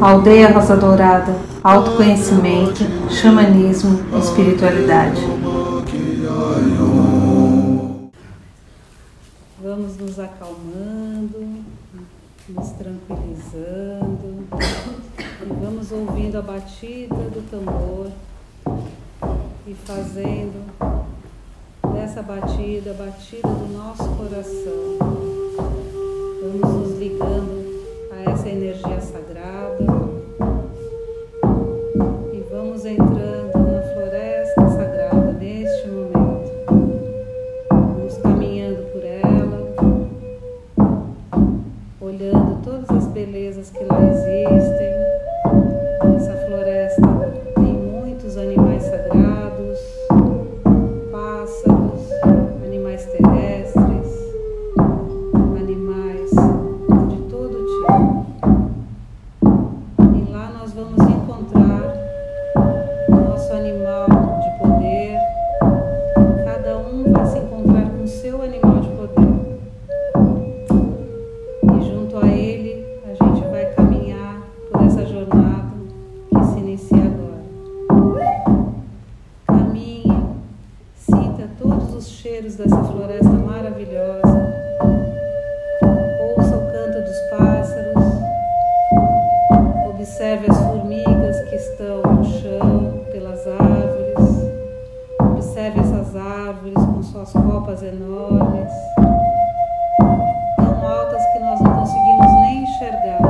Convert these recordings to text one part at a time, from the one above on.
Aldeia Rosa Dourada, autoconhecimento, xamanismo, espiritualidade. Vamos nos acalmando, nos tranquilizando e vamos ouvindo a batida do tambor e fazendo dessa batida, a batida do nosso coração nos ligando. ನಿಮ್ಮ tão altas que nós não conseguimos nem enxergar.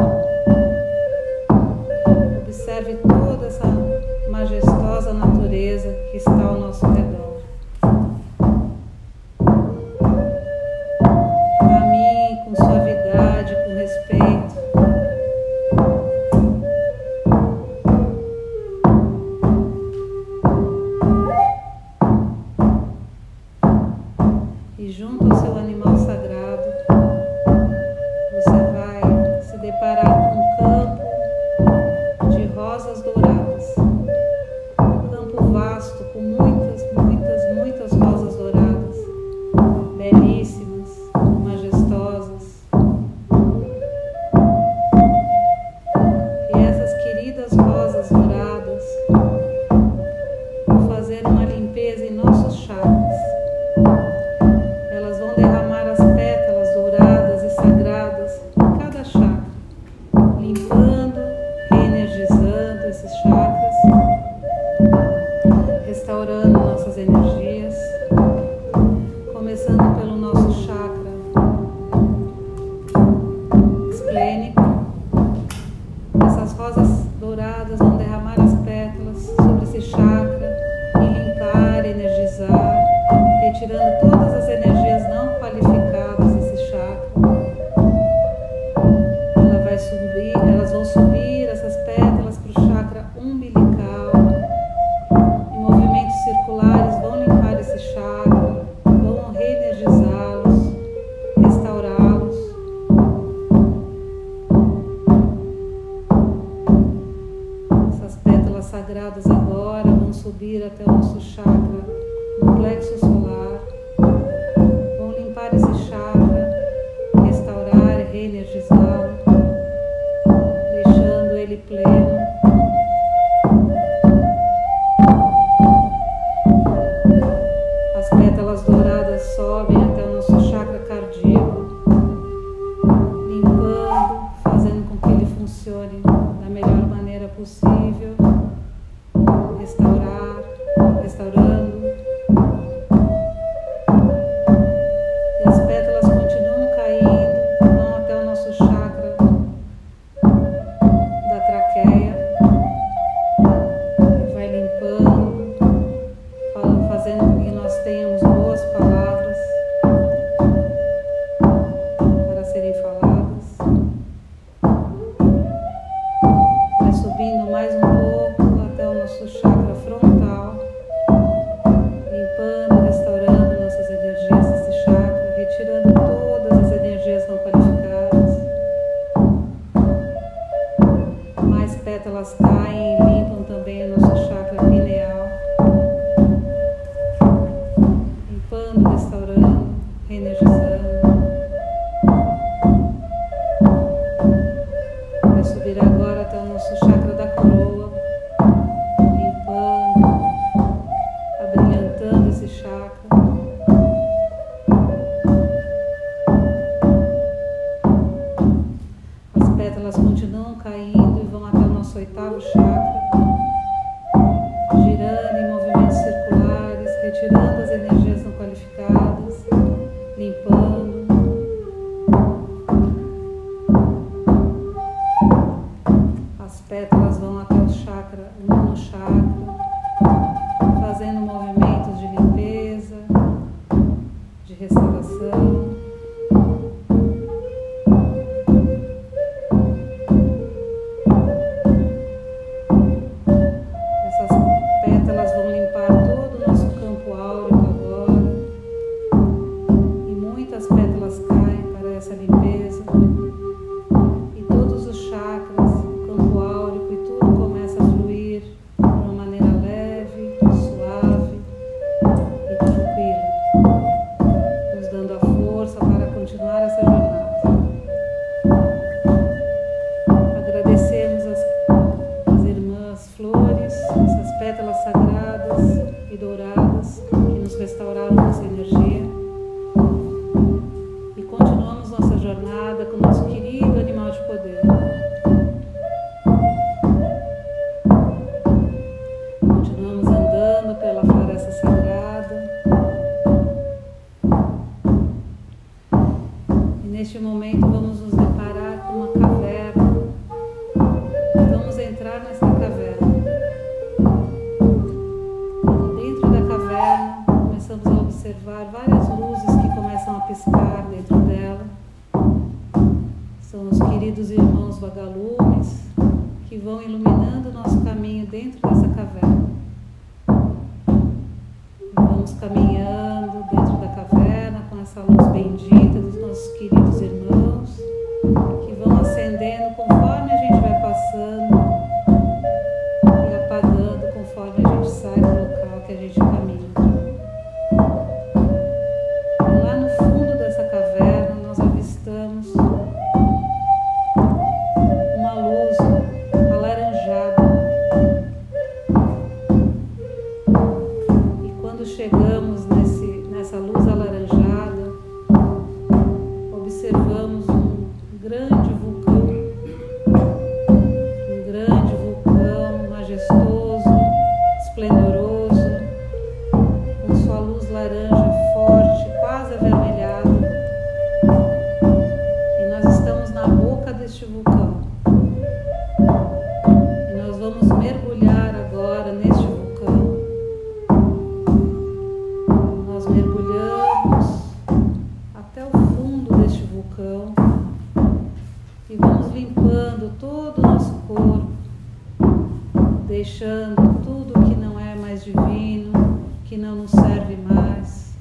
restaurando nossas energias. melhor maneira possível, restaurar, restaurando. restauración. São os queridos irmãos vagalumes que vão iluminando o nosso caminho dentro dessa caverna. Vamos caminhando dentro da caverna com essa luz bendita dos nossos queridos irmãos que vão acendendo conforme a gente vai passando mergulhamos até o fundo deste vulcão e vamos limpando todo o nosso corpo, deixando tudo que não é mais divino, que não nos serve mais,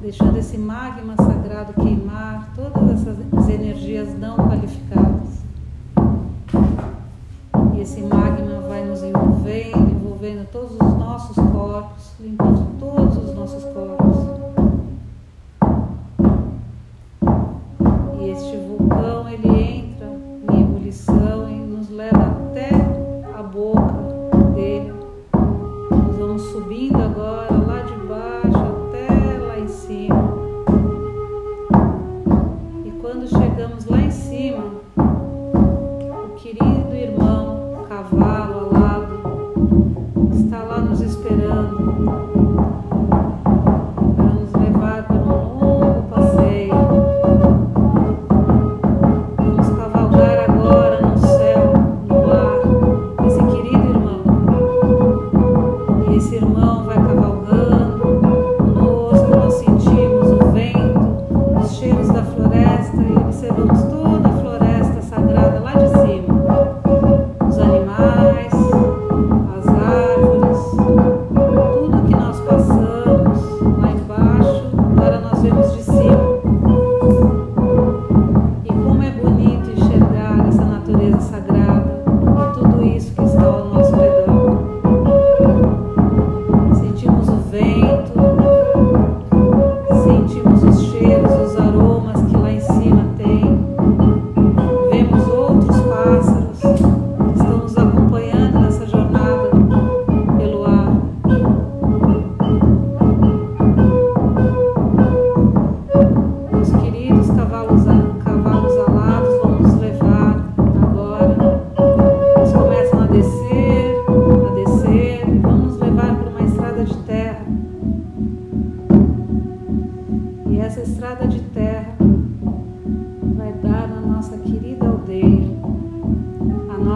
deixando esse magma sagrado queimar todas essas energias não qualificadas. E esse magma vai nos envolvendo, envolvendo todos os nossos corpos, limpando todos os nossos corpos.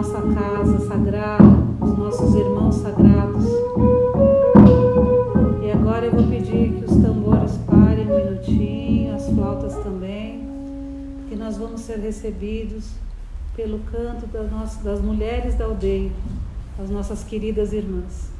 nossa casa sagrada, os nossos irmãos sagrados. E agora eu vou pedir que os tambores parem um minutinho, as flautas também, que nós vamos ser recebidos pelo canto das, nossas, das mulheres da aldeia, as nossas queridas irmãs.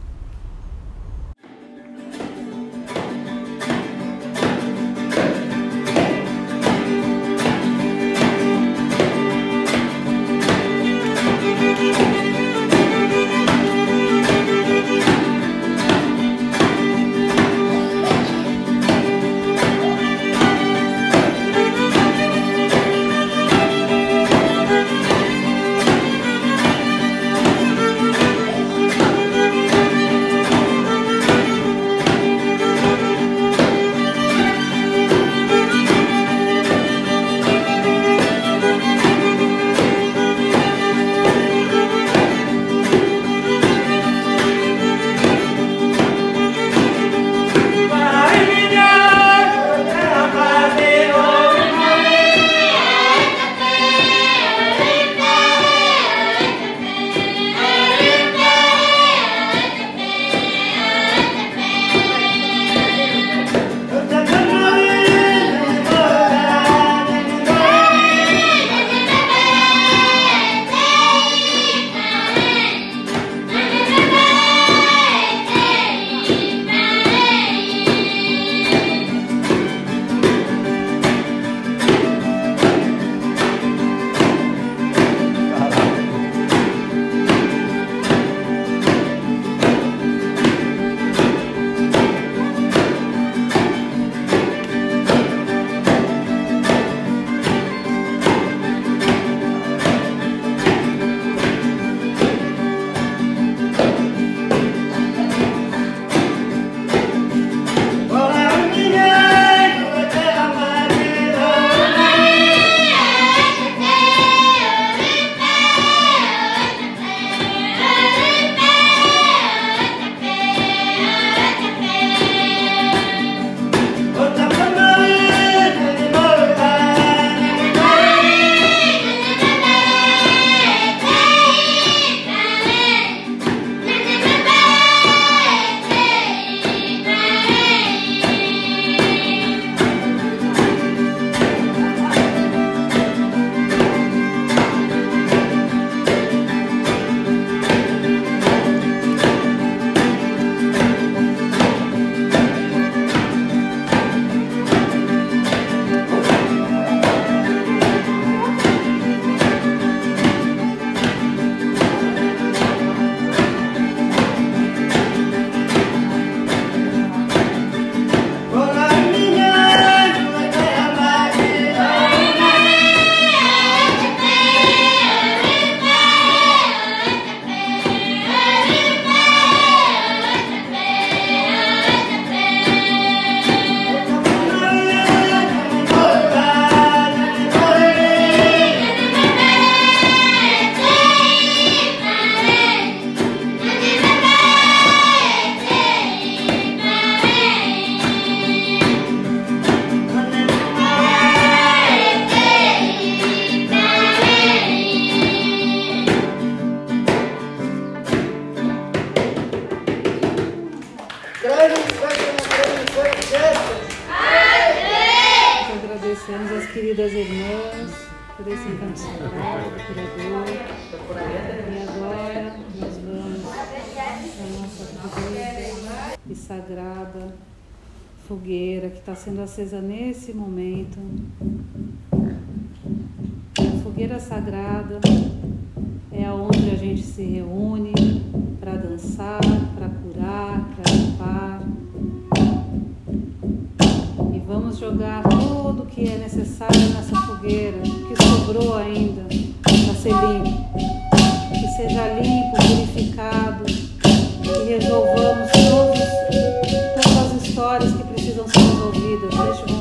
Sendo acesa nesse momento. A fogueira sagrada é onde a gente se reúne para dançar, para curar, para limpar. E vamos jogar tudo o que é necessário nessa fogueira, que sobrou ainda para ser limpo. Que seja limpo, purificado, que resolvamos todas as histórias que precisam ser resolvidas neste momento,